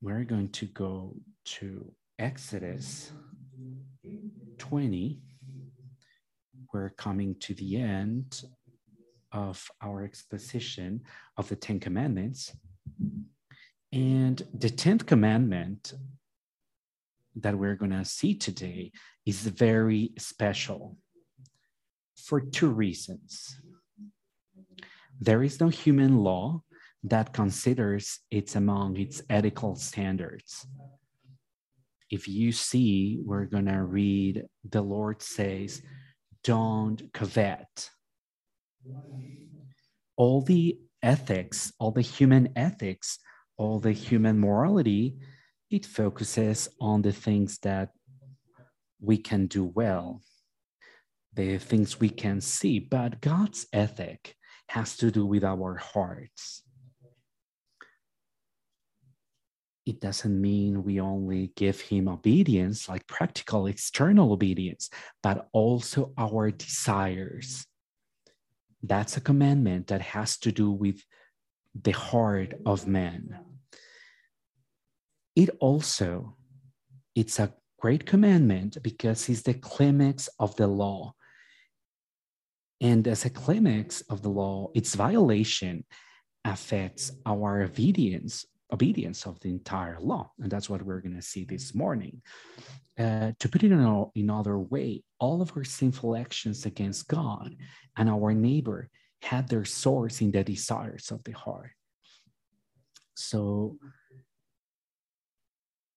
we're going to go to Exodus 20. We're coming to the end of our exposition of the Ten Commandments. And the 10th commandment that we're going to see today is very special for two reasons. There is no human law that considers it's among its ethical standards. If you see, we're going to read the Lord says, don't covet. All the ethics, all the human ethics, all the human morality, it focuses on the things that we can do well, the things we can see. But God's ethic has to do with our hearts it doesn't mean we only give him obedience, like practical external obedience, but also our desires. That's a commandment that has to do with the heart of man. It also, it's a great commandment because it's the climax of the law. And as a climax of the law, its violation affects our obedience obedience of the entire law. And that's what we're going to see this morning. Uh, to put it in another way, all of our sinful actions against God and our neighbor had their source in the desires of the heart. So,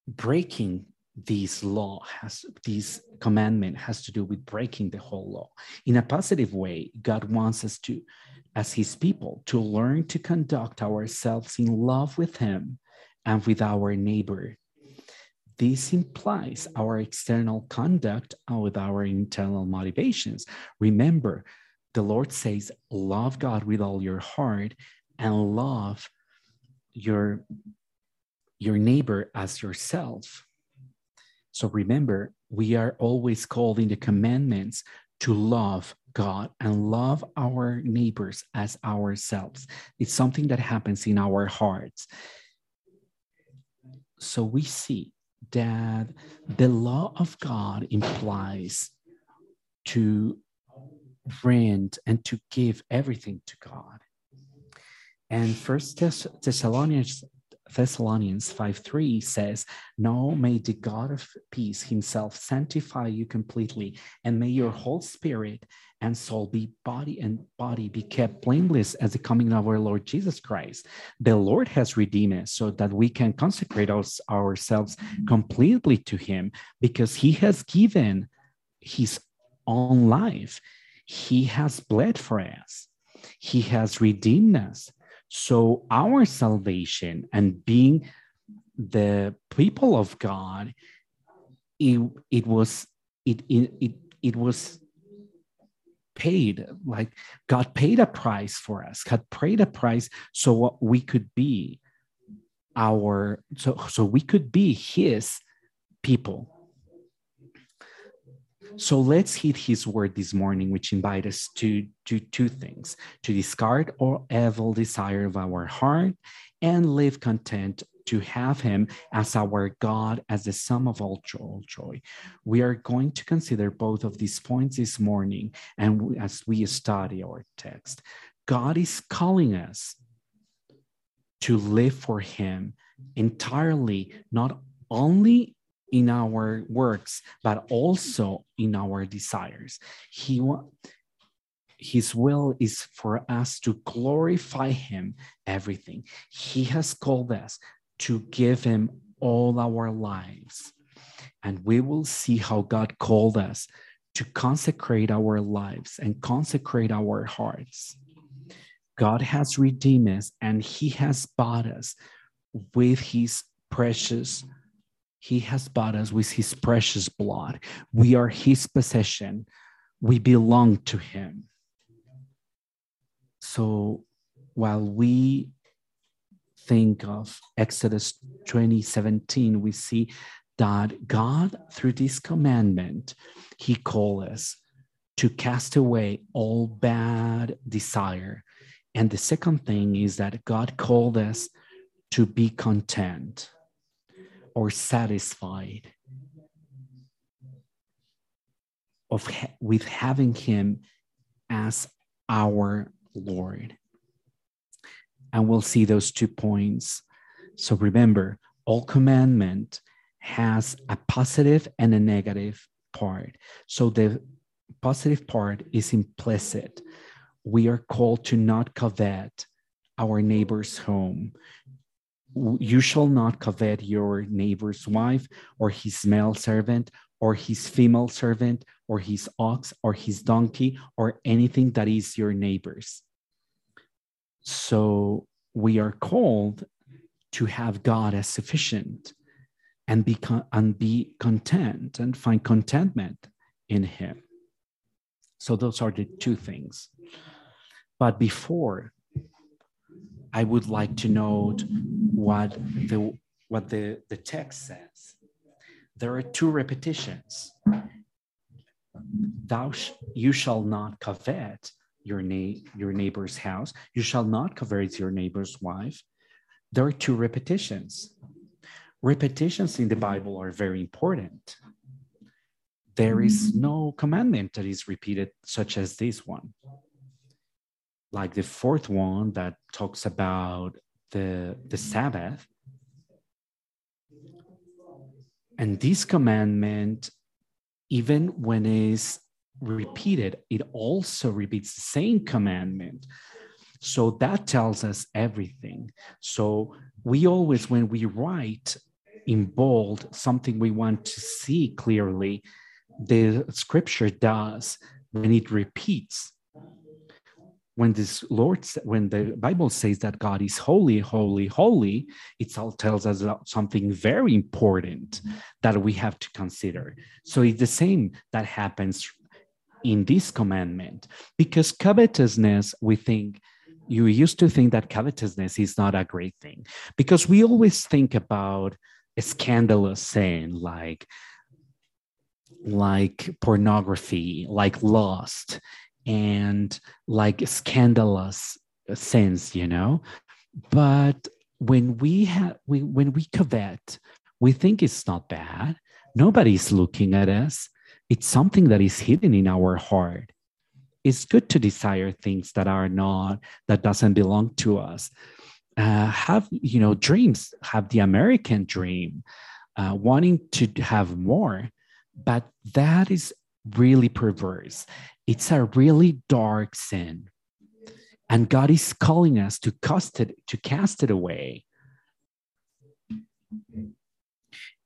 breaking this law has this commandment has to do with breaking the whole law in a positive way god wants us to as his people to learn to conduct ourselves in love with him and with our neighbor. This implies our external conduct with our internal motivations. Remember, the Lord says, Love God with all your heart and love your, your neighbor as yourself. So remember, we are always called in the commandments to love God and love our neighbors as ourselves. It's something that happens in our hearts. So we see that the law of God implies to rent and to give everything to God. And First Thessalonians Thessalonians 5 3 says, Now may the God of peace himself sanctify you completely, and may your whole spirit and soul be body and body be kept blameless as the coming of our Lord Jesus Christ. The Lord has redeemed us so that we can consecrate us, ourselves completely to him because he has given his own life. He has bled for us. He has redeemed us. So our salvation and being the people of God, it, it was it, it it it was paid like God paid a price for us. God paid a price so what we could be our so so we could be His people. So let's heed his word this morning, which invite us to do two things to discard all evil desire of our heart and live content to have him as our God, as the sum of all joy. We are going to consider both of these points this morning and as we study our text. God is calling us to live for him entirely, not only in our works, but also in our desires. He his will is for us to glorify him everything. He has called us to give him all our lives. And we will see how God called us to consecrate our lives and consecrate our hearts. God has redeemed us and he has bought us with his precious he has bought us with his precious blood. We are his possession. We belong to him. So while we think of Exodus 2017, we see that God, through this commandment, he called us to cast away all bad desire. And the second thing is that God called us to be content or satisfied of with having him as our Lord. And we'll see those two points. So remember, all commandment has a positive and a negative part. So the positive part is implicit. We are called to not covet our neighbor's home. You shall not covet your neighbor's wife or his male servant or his female servant or his ox or his donkey or anything that is your neighbor's. So we are called to have God as sufficient and be, and be content and find contentment in Him. So those are the two things. But before, I would like to note what the what the, the text says. There are two repetitions. Thou sh- you shall not covet your, na- your neighbor's house. You shall not covet your neighbor's wife. There are two repetitions. Repetitions in the Bible are very important. There is no commandment that is repeated, such as this one. Like the fourth one that talks about the, the Sabbath. And this commandment, even when it's repeated, it also repeats the same commandment. So that tells us everything. So we always, when we write in bold something we want to see clearly, the scripture does when it repeats. When this Lord, when the Bible says that God is holy, holy, holy, it all tells us something very important that we have to consider. So it's the same that happens in this commandment because covetousness we think you used to think that covetousness is not a great thing because we always think about a scandalous sin like like pornography like lust and like scandalous sins you know? But when we have we when we covet we think it's not bad. Nobody's looking at us. It's something that is hidden in our heart. It's good to desire things that are not that doesn't belong to us. Uh, have you know dreams have the american dream uh, wanting to have more but that is really perverse. It's a really dark sin. And god is calling us to cast it to cast it away.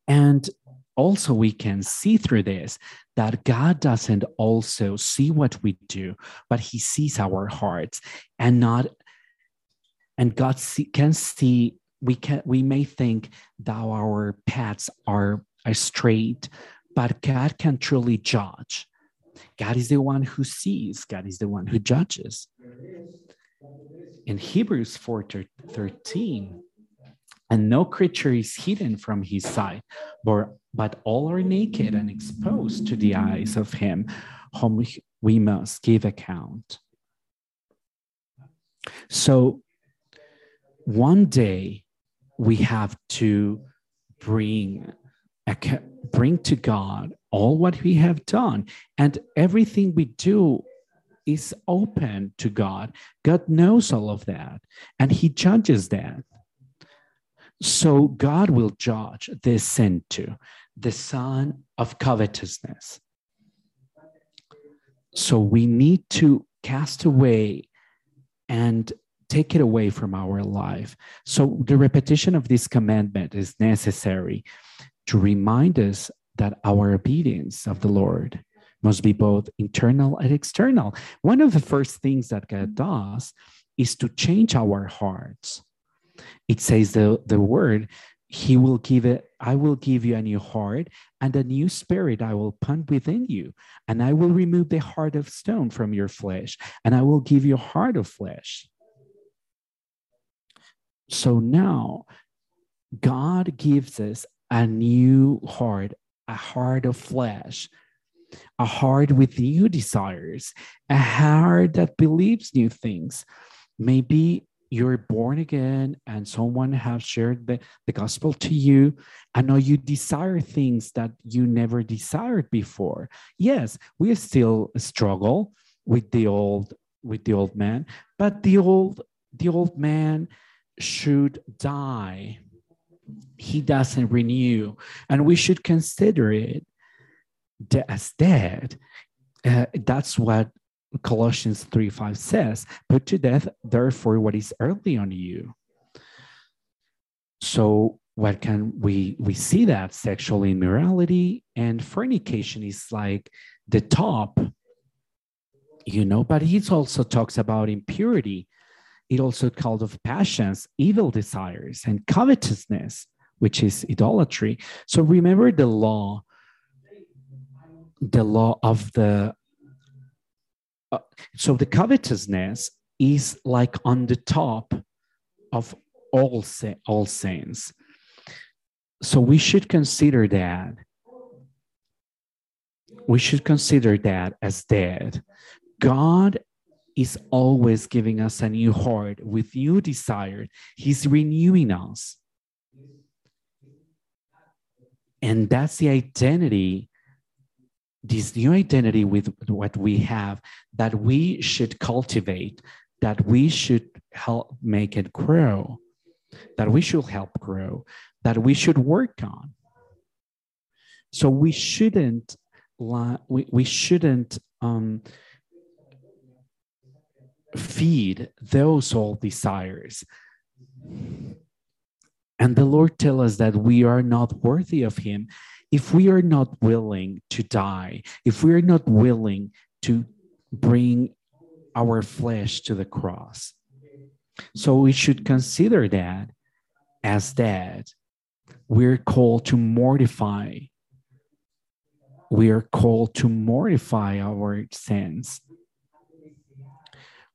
And also we can see through this that God doesn't also see what we do, but he sees our hearts and not and God see, can see we can we may think that our paths are, are straight, but God can truly judge. God is the one who sees, God is the one who judges. In Hebrews 4 13, and no creature is hidden from his sight, but, but all are naked and exposed to the eyes of him whom we must give account. So one day we have to bring bring to God all what we have done and everything we do is open to God. God knows all of that and he judges that. So God will judge this sin too, the son of covetousness. So we need to cast away and take it away from our life. So the repetition of this commandment is necessary to remind us that our obedience of the Lord must be both internal and external. One of the first things that God does is to change our hearts it says the, the word, he will give it, I will give you a new heart and a new spirit I will put within you. And I will remove the heart of stone from your flesh, and I will give you a heart of flesh. So now God gives us a new heart, a heart of flesh, a heart with new desires, a heart that believes new things. Maybe you're born again and someone has shared the, the gospel to you and now you desire things that you never desired before yes we still struggle with the old with the old man but the old the old man should die he doesn't renew and we should consider it as dead uh, that's what Colossians 3 5 says, Put to death, therefore, what is earthly on you. So, what can we we see that sexual immorality and fornication is like the top, you know, but he also talks about impurity. It also called of passions, evil desires, and covetousness, which is idolatry. So remember the law, the law of the uh, so the covetousness is like on the top of all all sins. So we should consider that. We should consider that as dead. God is always giving us a new heart with new desire. He's renewing us. And that's the identity this new identity with what we have that we should cultivate, that we should help make it grow, that we should help grow, that we should work on. So we shouldn't we, we shouldn't um, feed those old desires. And the Lord tell us that we are not worthy of Him if we are not willing to die, if we are not willing to bring our flesh to the cross, so we should consider that as dead. We're called to mortify. We are called to mortify our sins.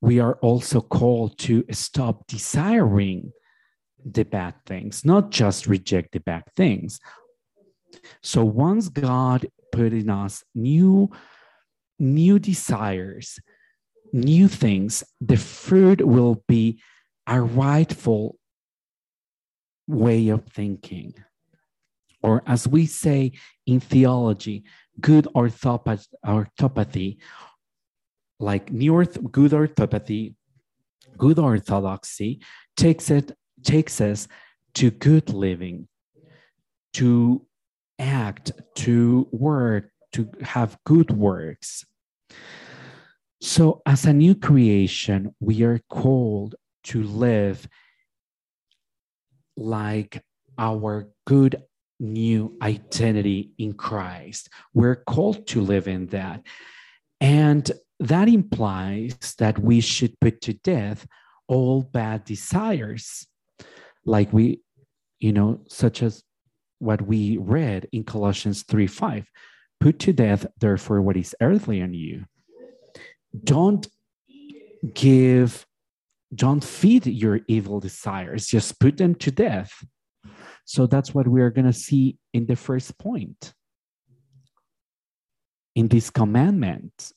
We are also called to stop desiring the bad things, not just reject the bad things, so once God put in us new, new desires, new things, the fruit will be a rightful way of thinking. Or as we say in theology, good orthopathy, orthopathy like new orth- good orthopathy, good orthodoxy takes it takes us to good living, to act, to work, to have good works. So, as a new creation, we are called to live like our good new identity in Christ. We're called to live in that. And that implies that we should put to death all bad desires, like we, you know, such as what we read in Colossians 3 5. Put to death, therefore, what is earthly in you. Don't give, don't feed your evil desires, just put them to death. So that's what we are going to see in the first point. In this commandment,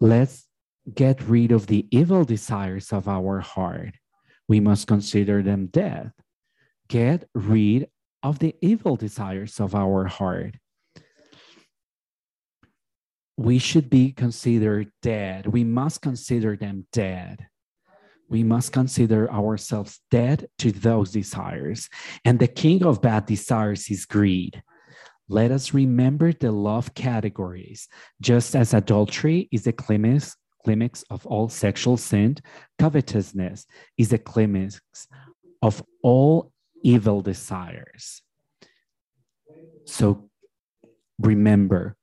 let's get rid of the evil desires of our heart. We must consider them dead. Get rid of the evil desires of our heart. We should be considered dead. We must consider them dead. We must consider ourselves dead to those desires. And the king of bad desires is greed. Let us remember the love categories. Just as adultery is the climax, climax of all sexual sin, covetousness is the climax of all evil desires. So remember,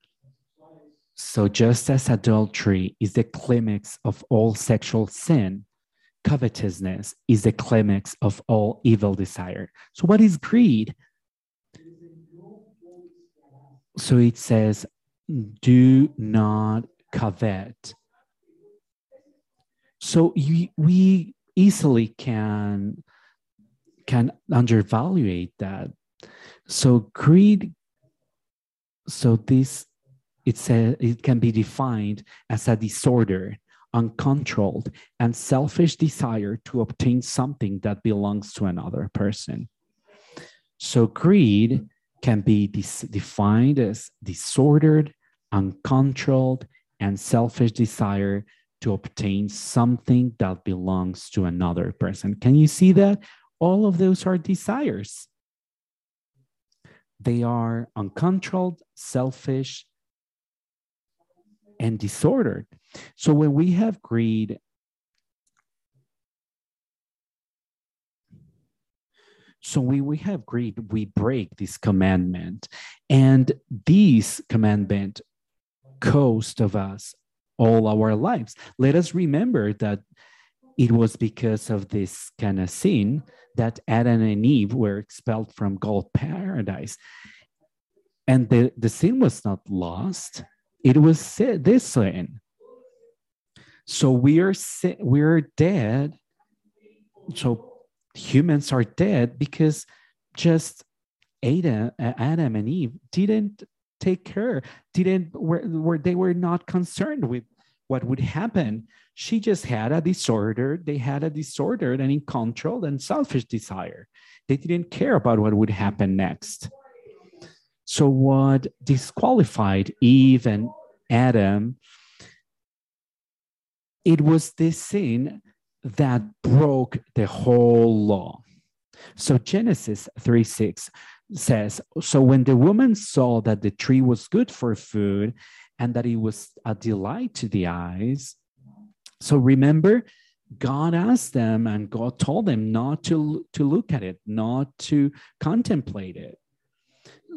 so just as adultery is the climax of all sexual sin, covetousness is the climax of all evil desire. So, what is greed? So it says, do not covet. So you, we easily can can undervalue that. So greed, so this it's a, it can be defined as a disorder uncontrolled, and selfish desire to obtain something that belongs to another person. So, greed can be defined as disordered, uncontrolled, and selfish desire to obtain something that belongs to another person. Can you see that? All of those are desires. They are uncontrolled, selfish, and disordered. So when we have greed, so we, we have greed, we break this commandment. And this commandment cost of us all our lives. Let us remember that it was because of this kind of sin that Adam and Eve were expelled from God paradise. And the, the sin was not lost, it was this sin. So we are we are dead. So humans are dead because just Adam, Adam and Eve didn't take care, didn't were, were they were not concerned with what would happen. She just had a disorder. They had a disorder and uncontrolled and selfish desire. They didn't care about what would happen next. So, what disqualified Eve and Adam, it was this sin that broke the whole law. So, Genesis 3 6 says, So when the woman saw that the tree was good for food and that it was a delight to the eyes, so remember, God asked them and God told them not to, to look at it, not to contemplate it.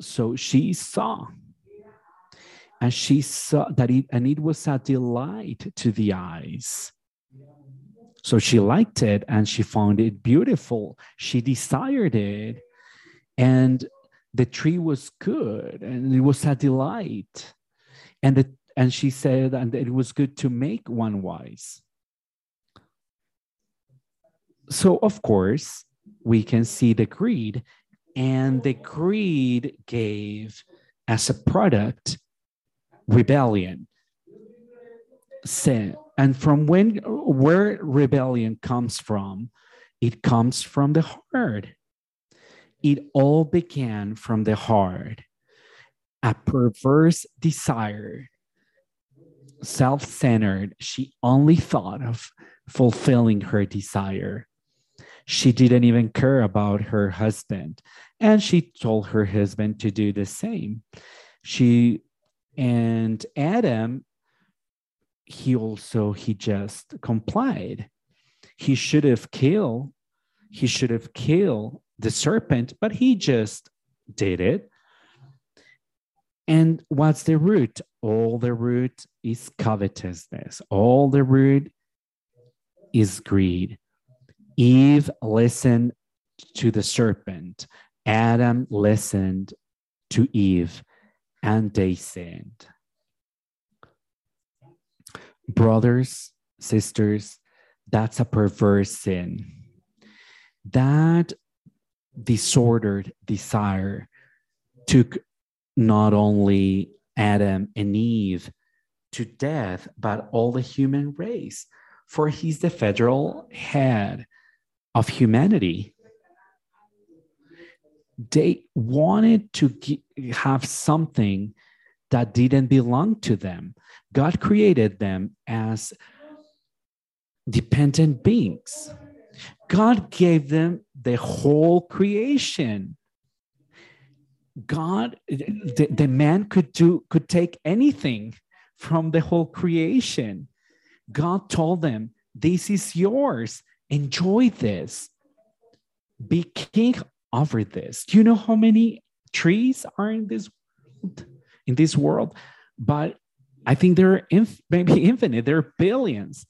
So she saw. And she saw that it, and it was a delight to the eyes. So she liked it and she found it beautiful. She desired it. And the tree was good and it was a delight. And, the, and she said, and it was good to make one wise. So, of course, we can see the greed and the greed gave as a product rebellion sin and from when where rebellion comes from it comes from the heart. It all began from the heart. A perverse desire self-centered she only thought of fulfilling her desire. She didn't even care about her husband and she told her husband to do the same. She and adam he also he just complied. He should have killed he should have killed the serpent but he just did it. And what's the root? All the root is covetousness. All the root is greed. Eve listened to the serpent, Adam listened to Eve, and they sinned. Brothers, sisters, that's a perverse sin. That disordered desire took not only Adam and Eve to death, but all the human race, for he's the federal head of humanity. They wanted to have something that didn't belong to them. God created them as dependent beings. God gave them the whole creation. God, the, the man could do could take anything from the whole creation. God told them, This is yours. Enjoy this. Be king over this. Do you know how many trees are in this in this world? But I think there are inf- maybe infinite. There are billions.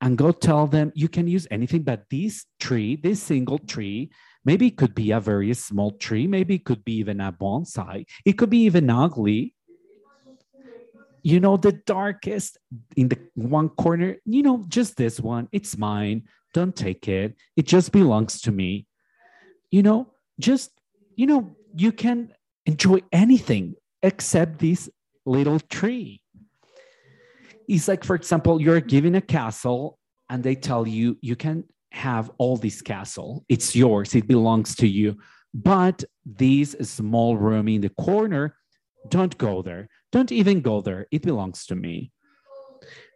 And go tell them you can use anything but this tree, this single tree. Maybe it could be a very small tree. Maybe it could be even a bonsai. It could be even ugly you know, the darkest in the one corner, you know, just this one, it's mine. Don't take it. It just belongs to me. You know, just, you know, you can enjoy anything except this little tree. It's like, for example, you're given a castle and they tell you you can have all this castle. It's yours, it belongs to you. But this small room in the corner, don't go there. Don't even go there. It belongs to me.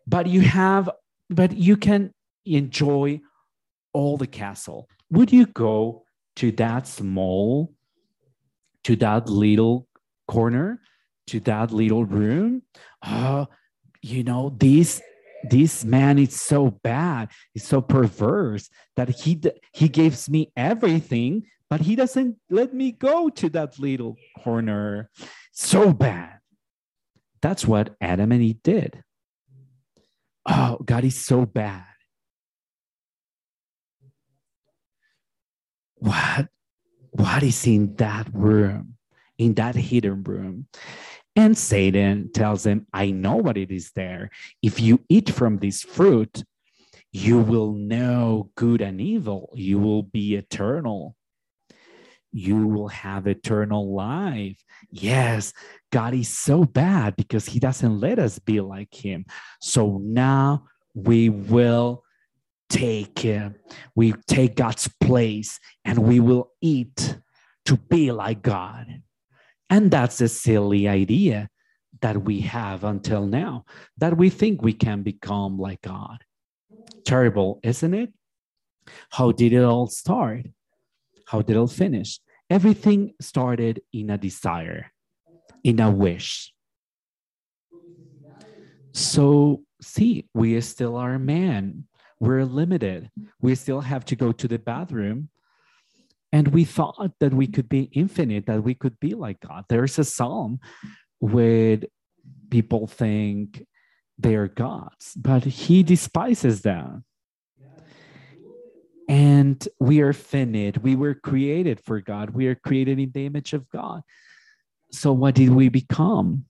But you have, but you can enjoy all the castle. Would you go to that small, to that little corner, to that little room? Uh, you know, this this man is so bad, he's so perverse that he he gives me everything, but he doesn't let me go to that little corner. So bad. That's what Adam and Eve did. Oh, God is so bad. What what is in that room, in that hidden room? And Satan tells them, I know what it is there. If you eat from this fruit, you will know good and evil. You will be eternal. You will have eternal life. Yes, God is so bad because he doesn't let us be like him. So now we will take him. We take God's place and we will eat to be like God. And that's a silly idea that we have until now, that we think we can become like God. Terrible, isn't it? How did it all start? How did it all finish? Everything started in a desire, in a wish. So, see, we still are man. We're limited. We still have to go to the bathroom and we thought that we could be infinite, that we could be like God. There's a psalm where people think they're gods, but he despises them. And we are finite. We were created for God. We are created in the image of God. So, what did we become?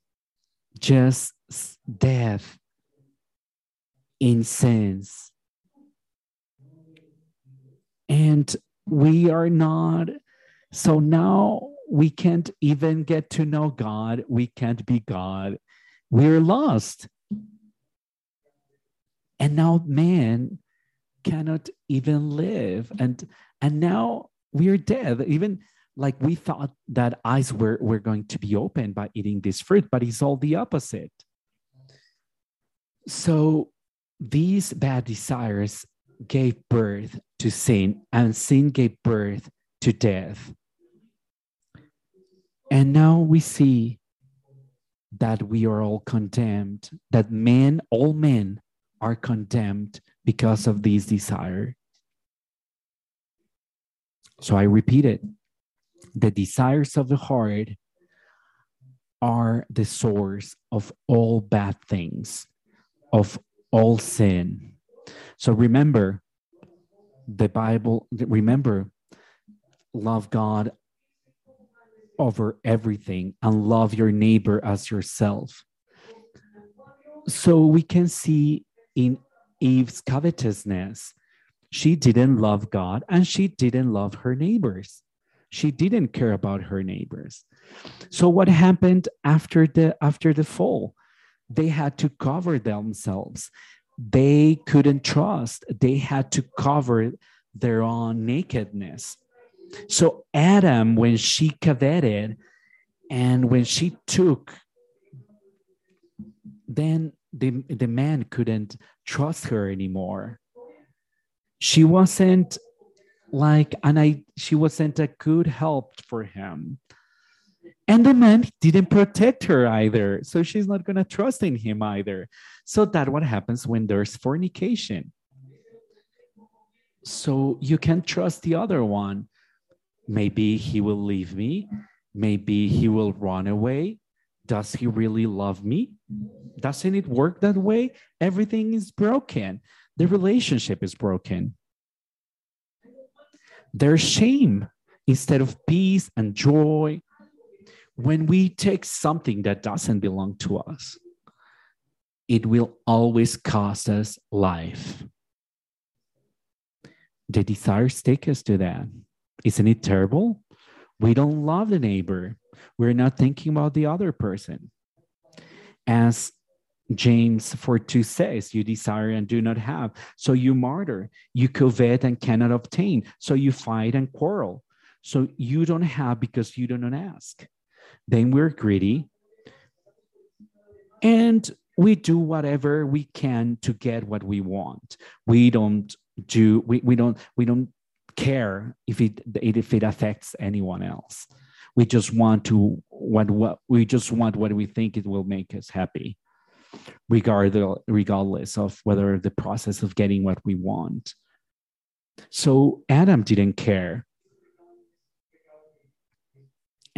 Just death in sins. And we are not. So now we can't even get to know god. We can't be god. We're lost. And now man cannot even live. And and now we're dead. Even like we thought that eyes were, were going to be open by eating this fruit but it's all the opposite. So these bad desires gave birth to sin, and sin gave birth to death. And now we see that we are all condemned, that men, all men, are condemned because of this desire. So I repeat it the desires of the heart are the source of all bad things, of all sin. So remember, the Bible, remember, love God over everything and love your neighbor as yourself. So we can see in Eve's covetousness, she didn't love God and she didn't love her neighbors. She didn't care about her neighbors. So what happened after the after the fall? They had to cover themselves they couldn't trust. They had to cover their own nakedness. So Adam, when she coveted and when she took, then the, the man couldn't trust her anymore. She wasn't like, and I, she wasn't a good help for him. And the man didn't protect her either. So she's not going to trust in him either. So that what happens when there's fornication. So you can trust the other one. Maybe he will leave me. Maybe he will run away. Does he really love me? Doesn't it work that way? Everything is broken. The relationship is broken. There's shame instead of peace and joy when we take something that doesn't belong to us, it will always cost us life. The desires take us to that. Isn't it terrible? We don't love the neighbor. We're not thinking about the other person. As James 4 2 says, You desire and do not have, so you martyr. You covet and cannot obtain, so you fight and quarrel. So you don't have because you do not ask. Then we're greedy and we do whatever we can to get what we want. We don't do, we, we don't, we don't care if it if it affects anyone else. We just want to what what we just want what we think it will make us happy regardless, regardless of whether the process of getting what we want. So Adam didn't care.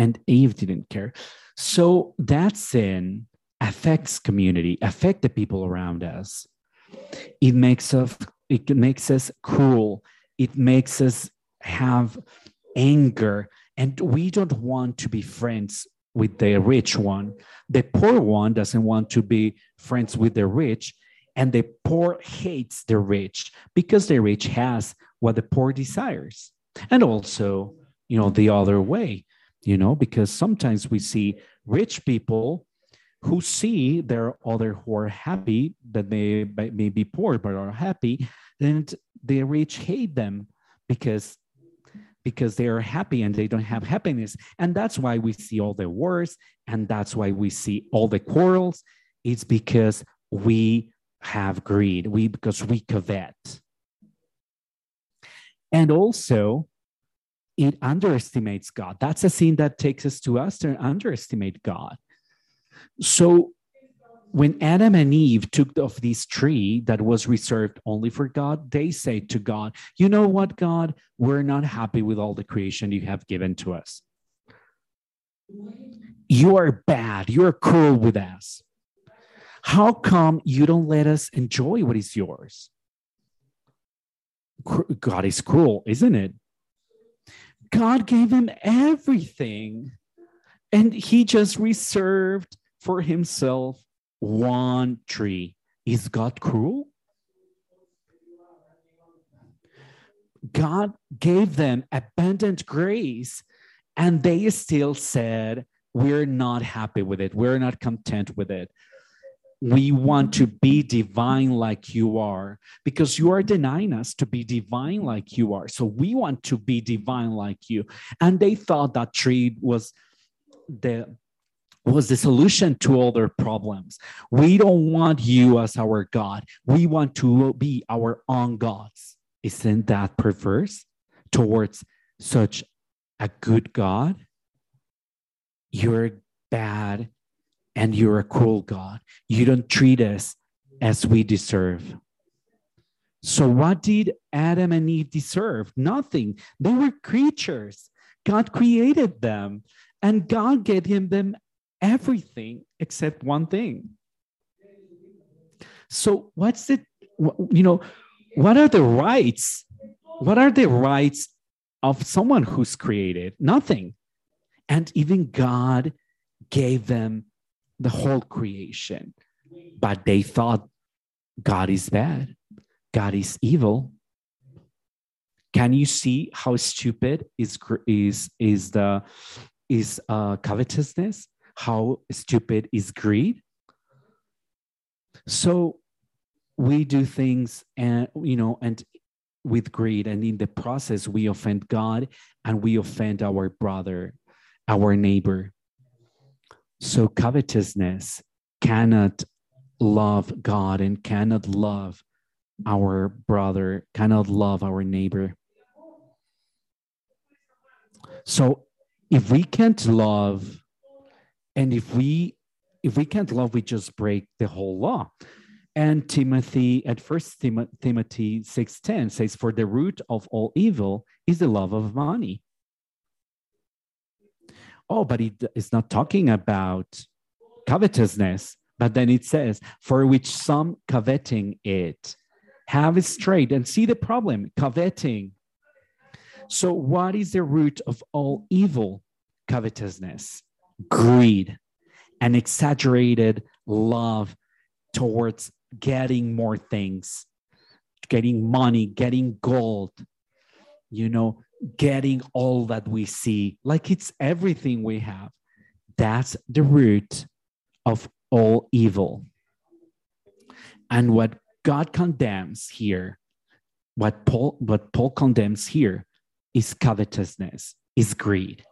And Eve didn't care. So that sin affects community, affect the people around us. It makes us it makes us cruel. It makes us have anger. And we don't want to be friends with the rich one. The poor one doesn't want to be friends with the rich, and the poor hates the rich because the rich has what the poor desires. And also, you know, the other way, you know, because sometimes we see rich people who see there are other who are happy that they may be poor but are happy, and the rich hate them because because they are happy and they don't have happiness. And that's why we see all the wars and that's why we see all the quarrels. It's because we have greed, we because we covet. And also, it underestimates God. That's a sin that takes us to us to underestimate God. So when Adam and Eve took of this tree that was reserved only for God, they say to God, You know what, God? We're not happy with all the creation you have given to us. You are bad. You're cruel with us. How come you don't let us enjoy what is yours? God is cruel, isn't it? God gave him everything, and he just reserved for himself one tree. Is God cruel? God gave them abundant grace, and they still said, We're not happy with it. We're not content with it. We want to be divine like you are because you are denying us to be divine like you are. So we want to be divine like you. And they thought that tree was the was the solution to all their problems. We don't want you as our God. We want to be our own gods. Isn't that perverse towards such a good God? You're bad and you're a cruel God. You don't treat us as we deserve. So, what did Adam and Eve deserve? Nothing. They were creatures. God created them, and God gave them everything except one thing. So, what's it, you know, what are the rights? What are the rights of someone who's created? Nothing. And even God gave them the whole creation, but they thought God is bad, God is evil. Can you see how stupid is is is the is uh, covetousness? how stupid is greed. So we do things and you know and with greed and in the process we offend God and we offend our brother, our neighbor. So covetousness cannot love God and cannot love our brother, cannot love our neighbor. So if we can't love and if we if we can't love, we just break the whole law. And Timothy at first Timothy 6:10 says, For the root of all evil is the love of money. Oh, but it is not talking about covetousness. But then it says, For which some coveting it have straight and see the problem, coveting. So, what is the root of all evil? Covetousness greed and exaggerated love towards getting more things, getting money, getting gold, you know, getting all that we see, like it's everything we have. That's the root of all evil. And what God condemns here, what Paul, what Paul condemns here is covetousness, is greed.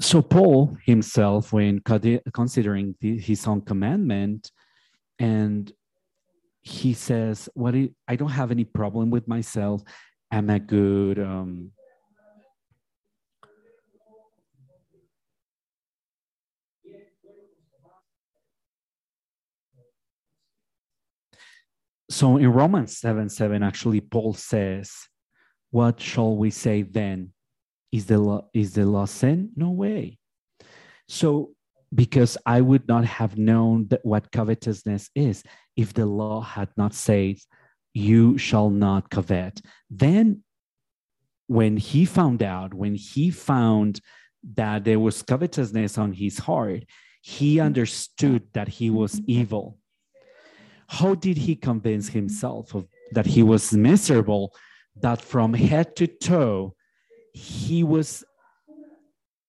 So Paul himself, when considering the, his own commandment, and he says, "What I don't have any problem with myself. I'm a good um, So in Romans 7 7, actually, Paul says, What shall we say then? Is the law, is the law sin? No way. So, because I would not have known that what covetousness is if the law had not said, You shall not covet. Then, when he found out, when he found that there was covetousness on his heart, he mm-hmm. understood that he was mm-hmm. evil. How did he convince himself of, that he was miserable, that from head to toe, he was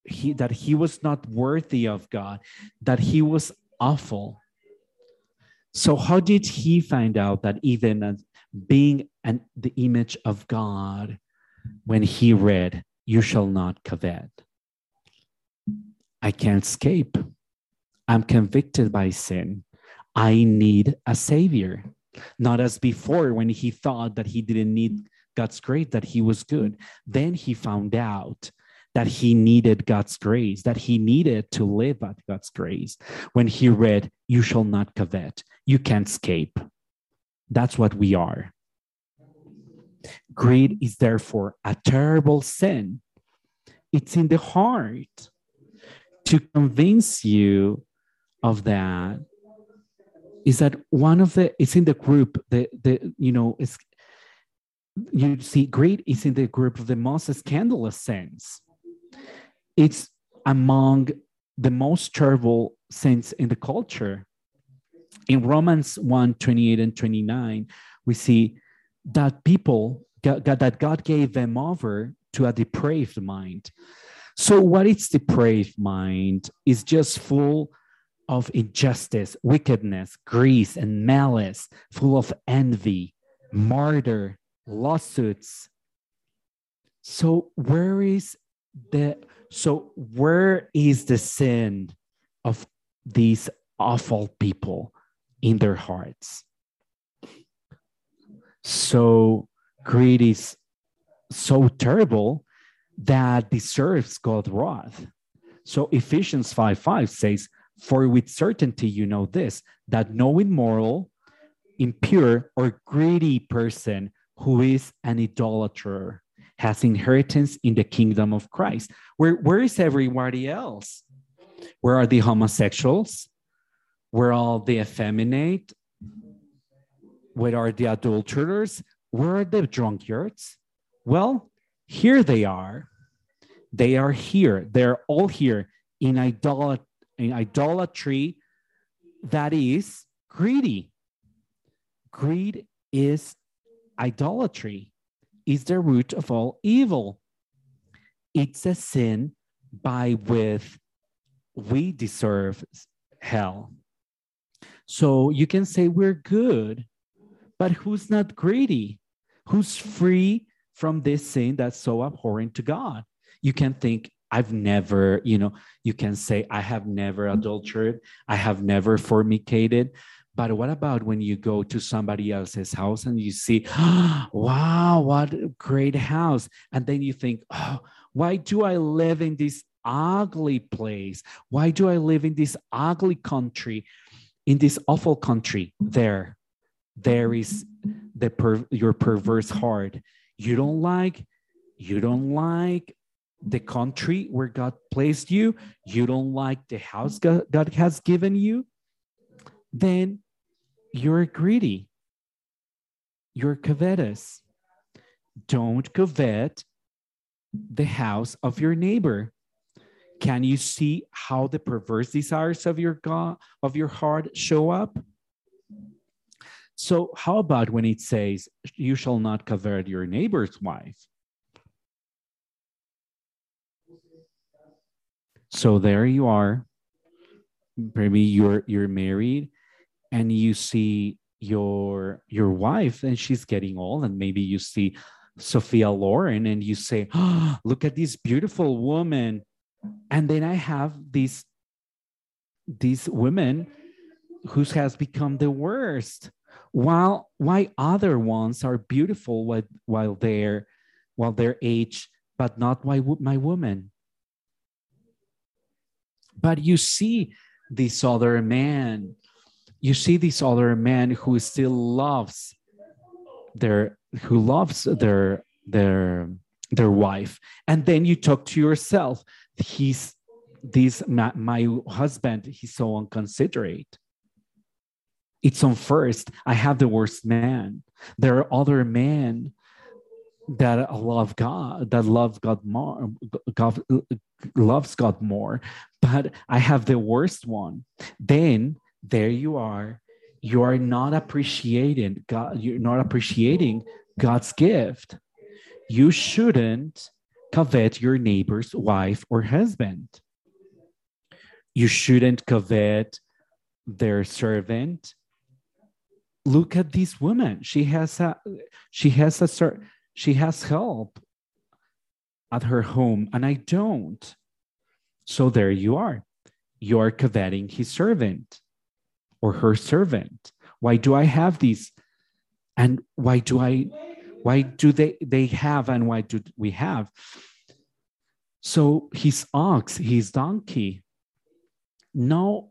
he that he was not worthy of God, that he was awful. So how did he find out that even being an, the image of God when he read, You shall not covet? I can't escape. I'm convicted by sin. I need a savior. Not as before when he thought that he didn't need God's grace, that he was good. Then he found out that he needed God's grace, that he needed to live at God's grace. When he read, You shall not covet, you can't escape. That's what we are. Greed is therefore a terrible sin. It's in the heart to convince you of that is that one of the it's in the group the the you know is you see greed is in the group of the most scandalous sins it's among the most terrible sins in the culture. In romans 1 28 and 29 we see that people that god gave them over to a depraved mind. So what is depraved mind? Is just full of injustice, wickedness, greed, and malice, full of envy, murder, lawsuits. So where is the so where is the sin of these awful people in their hearts? So greed is so terrible that deserves God's wrath. So Ephesians 5 5 says, for with certainty you know this, that no immoral, impure, or greedy person who is an idolater has inheritance in the kingdom of Christ. Where, where is everybody else? Where are the homosexuals? Where are the effeminate? Where are the adulterers? Where are the drunkards? Well, here they are. They are here. They're all here in idolatry in idolatry that is greedy. Greed is idolatry, is the root of all evil. It's a sin by which we deserve hell. So you can say we're good, but who's not greedy? Who's free from this sin that's so abhorrent to God? You can think I've never, you know, you can say, I have never adulterated, I have never fornicated. But what about when you go to somebody else's house and you see, oh, wow, what a great house. And then you think, oh, why do I live in this ugly place? Why do I live in this ugly country, in this awful country? There, there is the per- your perverse heart. You don't like, you don't like the country where God placed you, you don't like the house God, God has given you, then you're greedy. You're covetous. Don't covet the house of your neighbor. Can you see how the perverse desires of your God of your heart show up? So how about when it says you shall not covet your neighbor's wife? So there you are. maybe you're you're married and you see your your wife and she's getting old and maybe you see sophia loren and you say oh, look at this beautiful woman. And then i have these these women who has become the worst while why other ones are beautiful while, while they're while they're age but not my, my woman. But you see this other man you see this other man who still loves their who loves their their their wife. And then you talk to yourself he's this my, my husband he's so unconsiderate. It's on first i have the worst man. There are other men that love god that love god more god loves god more but i have the worst one. Then there you are. You are not appreciating god you're not appreciating god's gift. You shouldn't covet your neighbor's wife or husband. You shouldn't covet their servant. Look at this woman. She has a she has a she has help at her home and i don't. So there you are. You are coveting his servant or her servant why do i have these and why do i why do they they have and why do we have so his ox his donkey no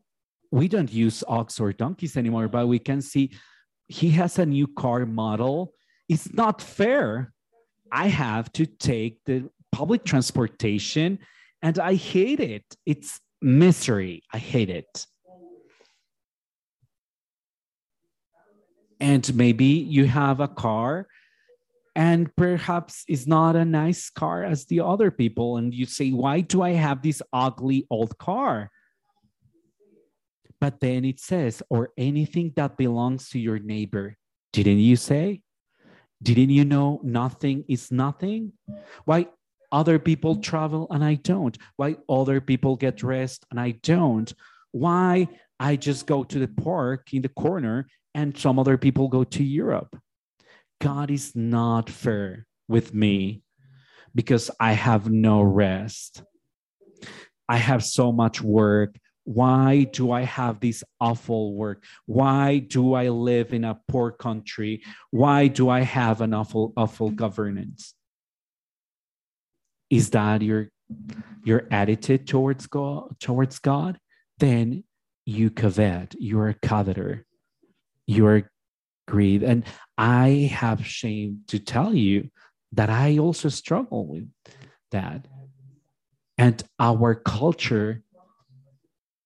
we don't use ox or donkeys anymore but we can see he has a new car model. It's not fair. I have to take the public transportation and I hate it. It's misery. I hate it. And maybe you have a car and perhaps it's not a nice car as the other people. And you say, why do I have this ugly old car? But then it says, or anything that belongs to your neighbor. Didn't you say? Didn't you know nothing is nothing? Why other people travel and I don't? Why other people get dressed and I don't? Why I just go to the park in the corner and some other people go to Europe? God is not fair with me because I have no rest. I have so much work. Why do I have this awful work? Why do I live in a poor country? Why do I have an awful, awful governance? Is that your your attitude towards God towards God? Then you covet, you're a coveter, you're greed. And I have shame to tell you that I also struggle with that. And our culture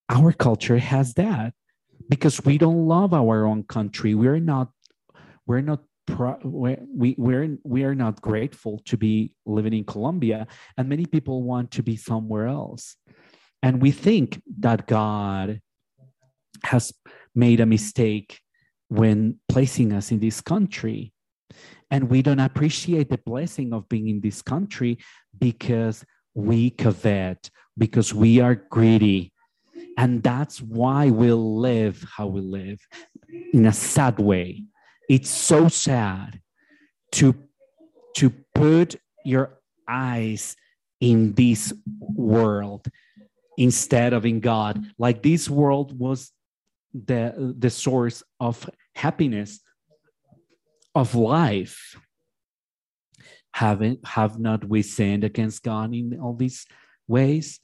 our culture has that because we don't love our own country we're not we're not pro, we we're we are not grateful to be living in Colombia and many people want to be somewhere else and we think that God has made a mistake when placing us in this country and we don't appreciate the blessing of being in this country because we covet because we are greedy and that's why we live how we live in a sad way. It's so sad to, to put your eyes in this world instead of in God. Like this world was the, the source of happiness, of life. Haven't have not we sinned against God in all these ways?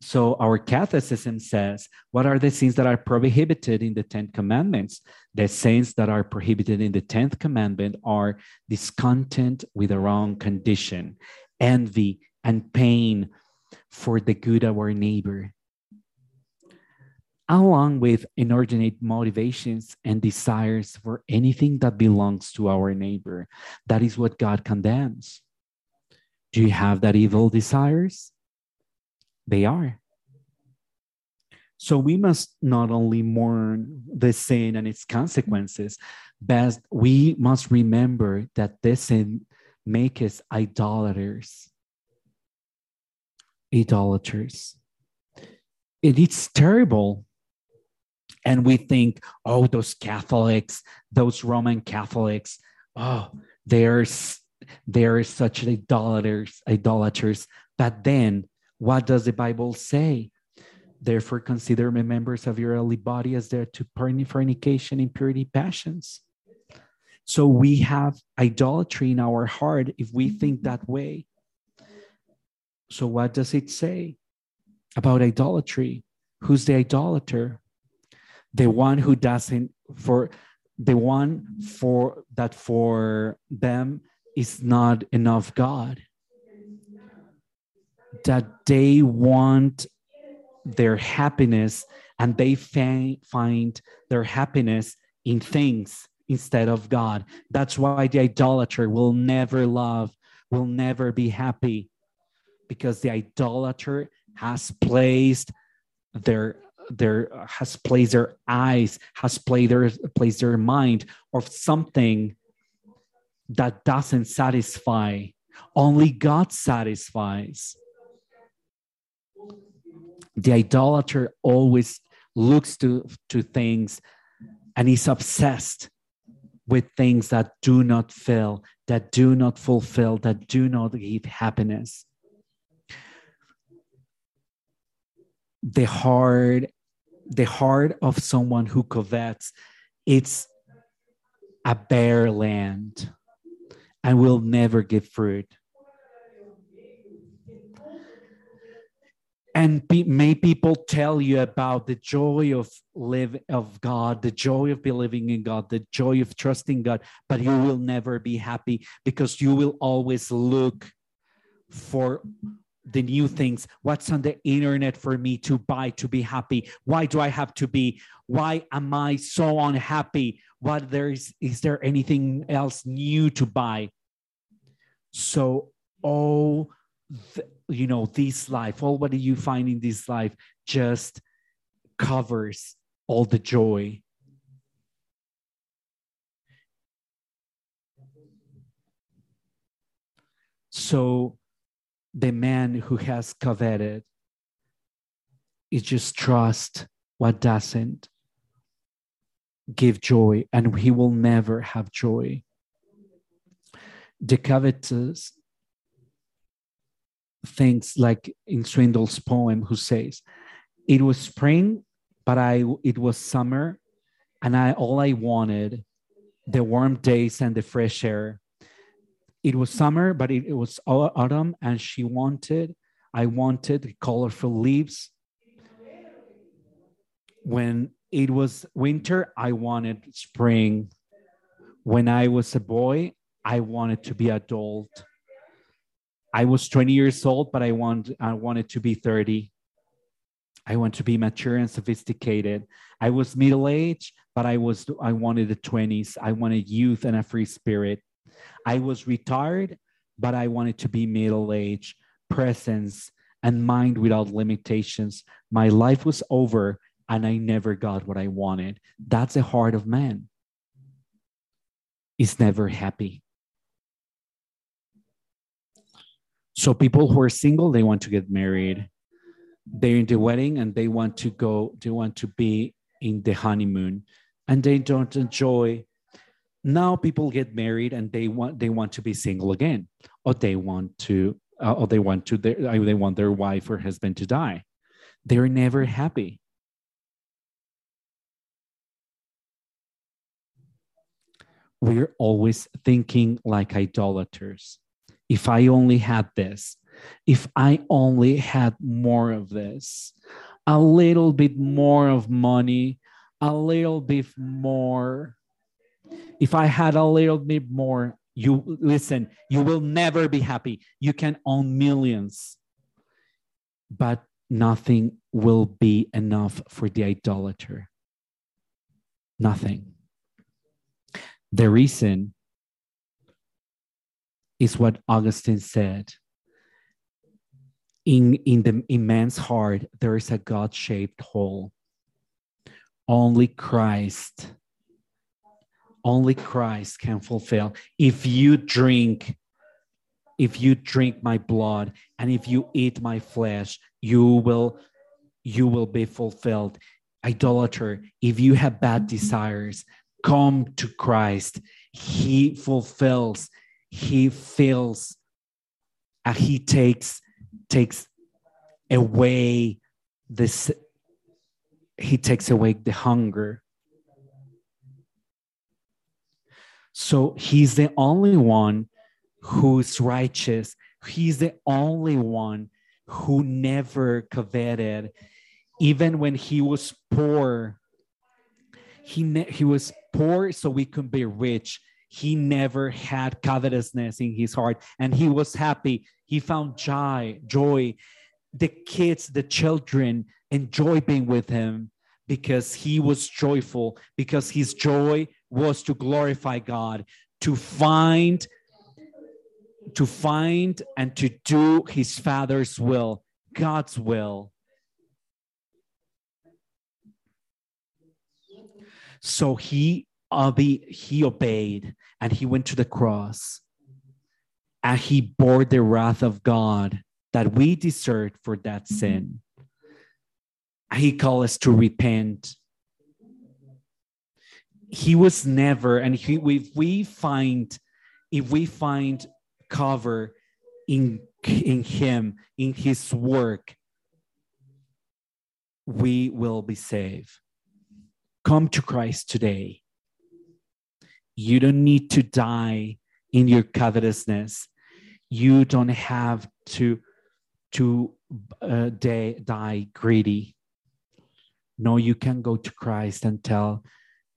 So our Catechism says, what are the sins that are prohibited in the Ten Commandments? The sins that are prohibited in the Tenth Commandment are discontent with the wrong condition, envy, and pain for the good of our neighbor, along with inordinate motivations and desires for anything that belongs to our neighbor. That is what God condemns. Do you have that evil desires? They are. So we must not only mourn the sin and its consequences, but we must remember that this sin makes us idolaters. Idolaters. It is terrible And we think, oh, those Catholics, those Roman Catholics, oh, they're they're such idolaters, idolaters. But then what does the Bible say? Therefore, consider me members of your earthly body as there to fornication, impurity, passions. So we have idolatry in our heart if we think that way. So, what does it say about idolatry? Who's the idolater? The one who doesn't, for the one for that for them is not enough God. That they want their happiness and they find their happiness in things instead of God. That's why the idolater will never love, will never be happy, because the idolater has placed their their has placed their eyes, has placed their placed their mind of something that doesn't satisfy. Only God satisfies. The idolater always looks to, to things and is obsessed with things that do not fill, that do not fulfill, that do not give happiness. The heart, the heart of someone who covets, it's a bare land and will never give fruit. and be, may people tell you about the joy of live of god the joy of believing in god the joy of trusting god but you will never be happy because you will always look for the new things. What's on the internet for me to buy to be happy? Why do i have to be? Why am i so unhappy? What there is is there anything else new to buy? So oh you know this life all what do you find in this life just covers all the joy. So the man who has coveted is just trust what doesn't give joy and he will never have joy the covetous things like in Swindoll's poem, who says, "It was spring, but I it was summer, and I all I wanted, the warm days and the fresh air. It was summer, but it, it was autumn, and she wanted, I wanted colorful leaves. When it was winter, I wanted spring. When I was a boy, I wanted to be adult." I was 20 years old, but I want I wanted to be 30. I want to be mature and sophisticated. I was middle aged, but I was I wanted the 20s. I wanted youth and a free spirit. I was retired, but I wanted to be middle aged, presence, and mind without limitations. My life was over and I never got what I wanted. That's the heart of man. Is never happy. So people who are single, they want to get married. They're in the wedding and they want to go, they want to be in the honeymoon and they don't enjoy. Now people get married and they want they want to be single again, or they want to, uh, or they want to, uh, they want their wife or husband to die. They're never happy. We're always thinking like idolaters if I only had this, if I only had more of this, a little bit more of money, a little bit more. If I had a little bit more, you listen, you will never be happy. You can own millions, but nothing will be enough for the idolater. Nothing. The reason is what Augustine said. In, in the immense heart, there is a God shaped hole. Only Christ, only Christ can fulfill. If you drink, if you drink my blood and if you eat my flesh, you will you will be fulfilled. idolater, if you have bad desires, come to Christ. He fulfills, he fills, and he takes takes away this he takes away the hunger so he's the only one who's righteous. He's the only one who never coveted. Even when he was poor he ne- he was poor so we could be rich. He never had covetousness in his heart and he was happy. He found joy joy. The kids the children enjoy being with him because he was joyful because his joy was to glorify god to find to find and to do his father's will god's will so he obe- he obeyed and he went to the cross and he bore the wrath of God that we deserved for that sin. He called us to repent. He was never, and he, if we find, if we find cover in in him, in his work, we will be saved. Come to Christ today. You don't need to die in your covetousness. You don't have to to uh, die, die greedy. No, you can go to Christ and tell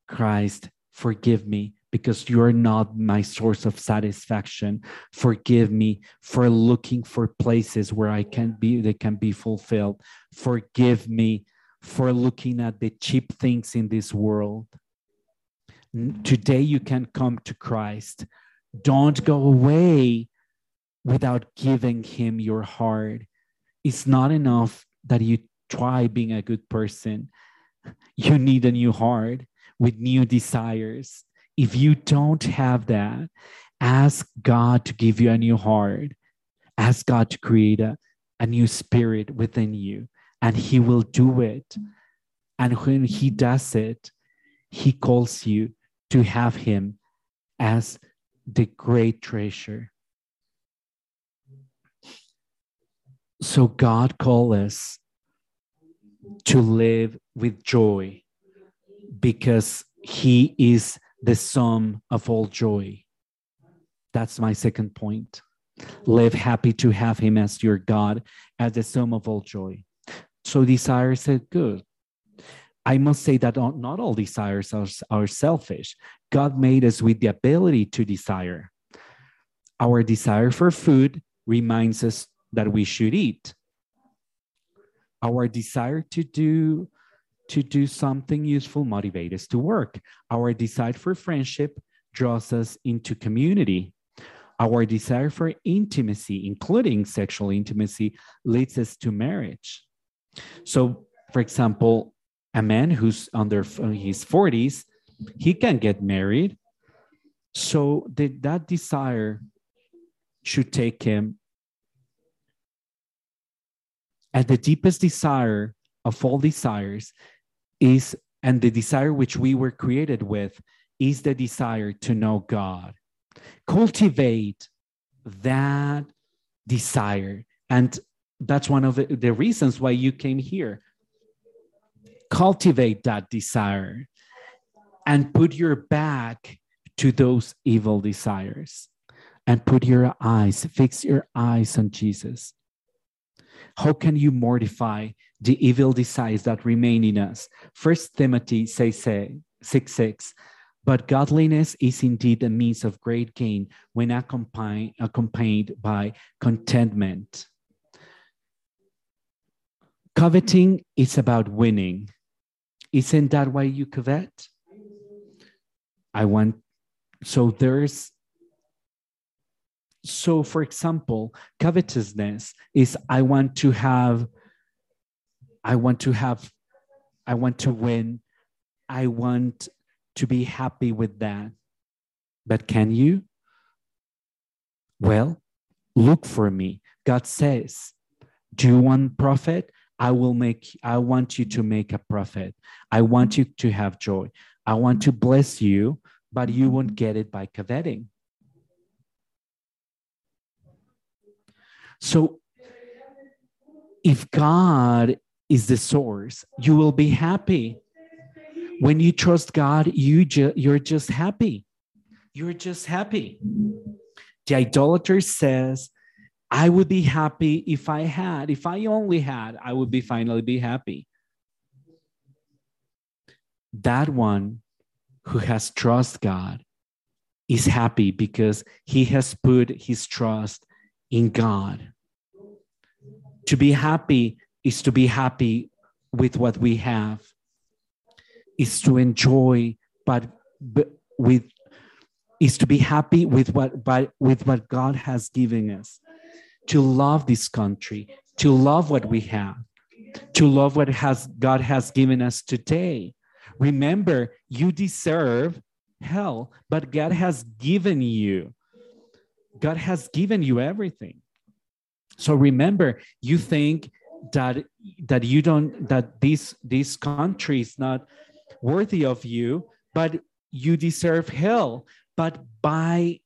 Christ, forgive me because you're not my source of satisfaction. Forgive me for looking for places where I can be, they can be fulfilled. Forgive me for looking at the cheap things in this world. Today, you can come to Christ. Don't go away without giving Him your heart. It's not enough that you try being a good person. You need a new heart with new desires. If you don't have that, ask God to give you a new heart. Ask God to create a, a new spirit within you, and He will do it. And when He does it, He calls you to have him as the great treasure. So God calls us to live with joy because he is the sum of all joy. That's my second point. Live happy to have him as your God, as the sum of all joy. So desire said, Good. I must say that not all desires are, are selfish. God made us with the ability to desire. Our desire for food reminds us that we should eat. Our desire to do to do something useful motivates us to work. Our desire for friendship draws us into community. Our desire for intimacy, including sexual intimacy, leads us to marriage. So, for example, a man who's under uh, his 40s he can get married so the, that desire should take him and the deepest desire of all desires is and the desire which we were created with is the desire to know god. Cultivate that desire. And that's one of the, reasons why you came here. Cultivate that desire and put your back to those evil desires. And put your eyes, fix your eyes on Jesus. How can you mortify the evil desires that remain in us? First Timothy says 6 6. But godliness is indeed a means of great gain when accompanied, accompanied by contentment. Coveting is about winning. Isn't that why you covet? I want, so there's, so for example, covetousness is I want to have, I want to have, I want to win. I want to be happy with that. But can you? Well, look for me. God says, Do you want profit? I will make, I want you to make a profit. I want you to have joy. I want to bless you, but you won't get it by coveting. So if God is the source, you will be happy. When you trust God, you ju- you're just happy. You're just happy. The idolater says, I would be happy if I had, if I only had, I would be finally be happy. That one who has trust God is happy because he has put his trust in God. To be happy is to be happy with what we have, is to enjoy, but, but with is to be happy with what by, with what God has given us, to love this country, to love what we have, to love what has God has given us today. Remember, you deserve hell, but God has given you. God has given you everything. So remember, you think that that you don't that this this country is not worthy of you, but you deserve hell. But by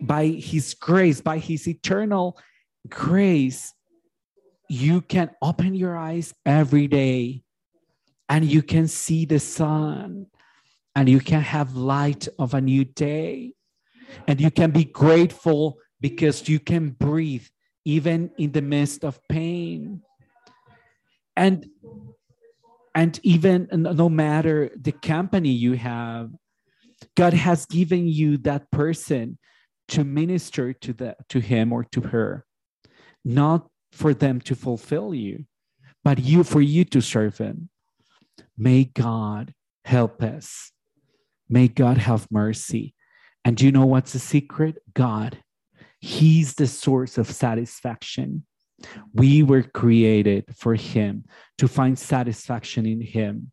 by his grace by his eternal grace you can open your eyes every day and you can see the sun and you can have light of a new day. And you can be grateful because you can breathe even in the midst of pain and and even no matter the company you have God has given you that person to minister to the to him or to her, not for them to fulfill you, but you for you to serve him. May God help us. May God have mercy. And do you know what's the secret? God. He's the source of satisfaction. We were created for Him to find satisfaction in Him.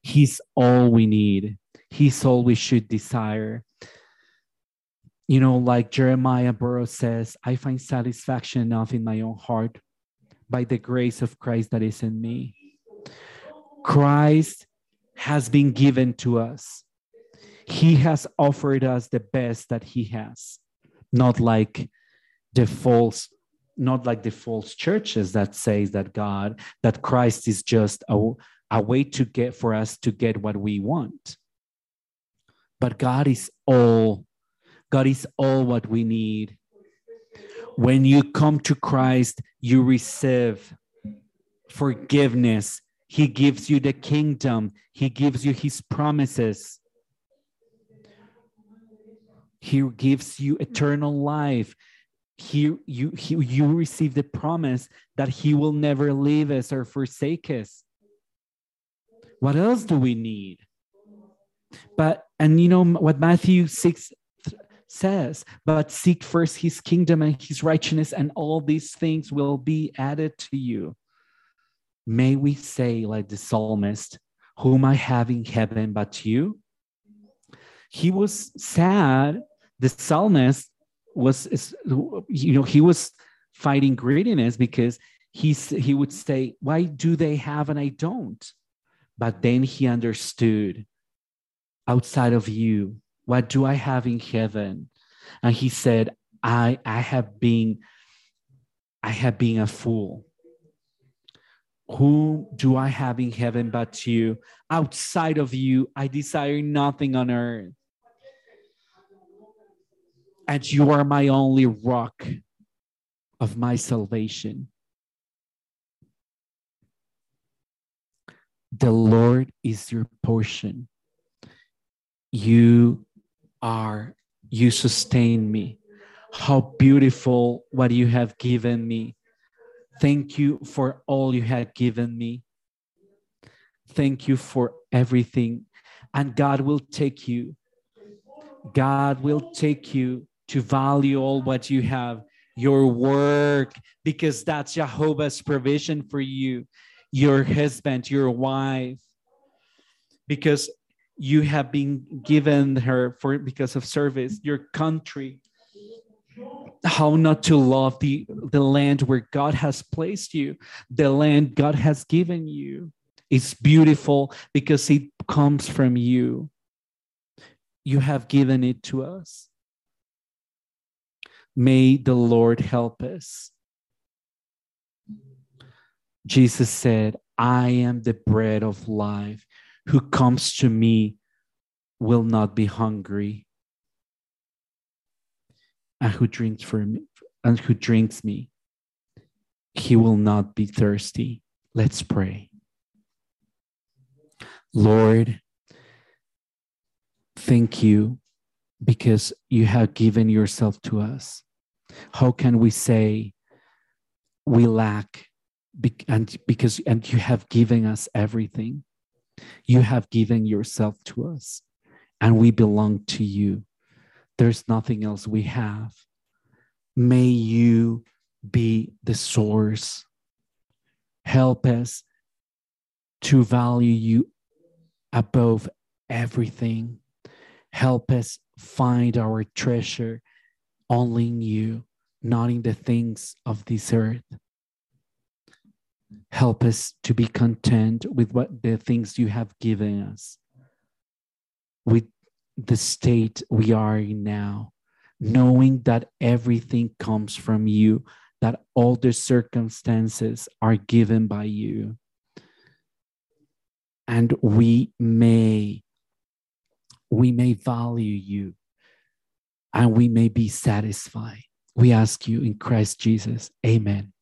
He's all we need. He's all we should desire. You know, like Jeremiah Burroughs says, I find satisfaction enough in my own heart by the grace of Christ that is in me. Christ has been given to us. He has offered us the best that he has, not like the false not like the false churches that says that God, that Christ is just a, a way to get for us to get what we want. But God is all. God is all what we need. When you come to Christ, you receive forgiveness. He gives you the kingdom, He gives you His promises. He gives you eternal life. He, you, he, you receive the promise that He will never leave us or forsake us. What else do we need? But, and you know what Matthew 6 says, but seek first his kingdom and his righteousness, and all these things will be added to you. May we say, like the psalmist, whom I have in heaven but you? He was sad. The psalmist was, you know, he was fighting greediness because he's, he would say, Why do they have and I don't? But then he understood outside of you? What do I have in heaven? And he said, I, I have been, I have been a fool. Who do I have in heaven but you? Outside of you, I desire nothing on earth. And you are my only rock of my salvation. The Lord is your portion you are, you sustain me. How beautiful what you have given me. Thank you for all you have given me. Thank you for everything. And God will take you. God will take you to value all what you have, your work, because that's Jehovah's provision for you, your husband, your wife. Because you have been given her for because of service your country how not to love the the land where God has placed you, the land God has given you. It's beautiful because it comes from you. You have given it to us. May the Lord help us. Jesus said, I am the bread of life. Who comes to me will not be hungry. And who drinks for me and who drinks me, he will not be thirsty. Let's pray. Lord, thank you because you have given yourself to us. How can we say we lack and because and you have given us everything? You have given yourself to us and we belong to you. There's nothing else we have. May you be the source. Help us to value you above everything. Help us find our treasure only in you, not in the things of this earth. Help us to be content with what the things you have given us, with the state we are in now knowing that everything comes from you, that all the circumstances are given by you. And we may, we may value you and we may be satisfied. We ask you in Christ Jesus. Amen.